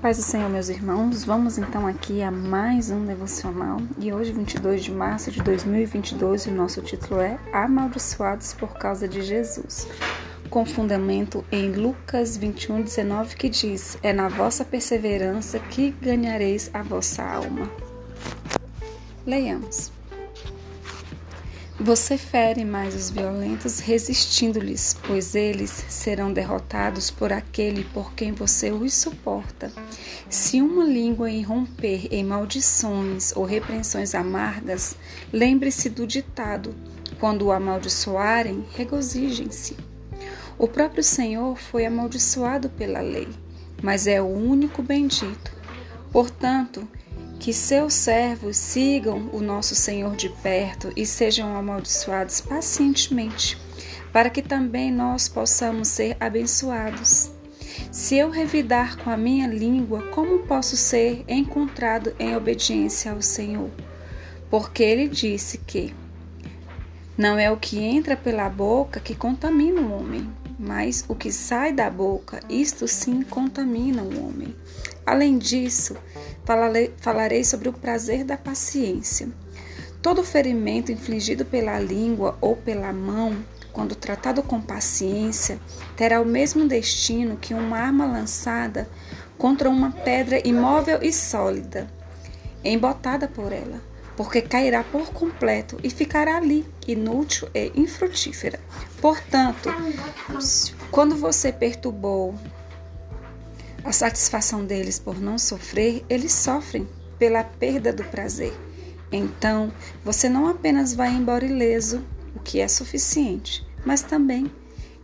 Paz do Senhor, meus irmãos, vamos então aqui a mais um devocional e hoje, 22 de março de 2022, o nosso título é Amaldiçoados por causa de Jesus, com fundamento em Lucas 21, 19, que diz: É na vossa perseverança que ganhareis a vossa alma. Leiamos. Você fere mais os violentos, resistindo-lhes, pois eles serão derrotados por aquele por quem você os suporta. Se uma língua irromper em maldições ou repreensões amargas, lembre-se do ditado: quando o amaldiçoarem, regozijem-se. O próprio Senhor foi amaldiçoado pela lei, mas é o único bendito. Portanto, que seus servos sigam o nosso Senhor de perto e sejam amaldiçoados pacientemente, para que também nós possamos ser abençoados. Se eu revidar com a minha língua, como posso ser encontrado em obediência ao Senhor? Porque ele disse que não é o que entra pela boca que contamina o homem, mas o que sai da boca, isto sim contamina o homem. Além disso, falarei sobre o prazer da paciência. Todo ferimento infligido pela língua ou pela mão, quando tratado com paciência, terá o mesmo destino que uma arma lançada contra uma pedra imóvel e sólida, embotada por ela porque cairá por completo e ficará ali, inútil e infrutífera. Portanto, quando você perturbou a satisfação deles por não sofrer, eles sofrem pela perda do prazer. Então, você não apenas vai embora ileso, o que é suficiente, mas também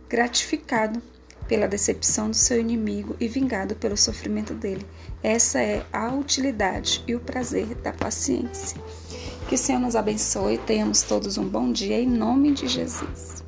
gratificado pela decepção do seu inimigo e vingado pelo sofrimento dele. Essa é a utilidade e o prazer da paciência. Que o Senhor nos abençoe e tenhamos todos um bom dia em nome de Jesus.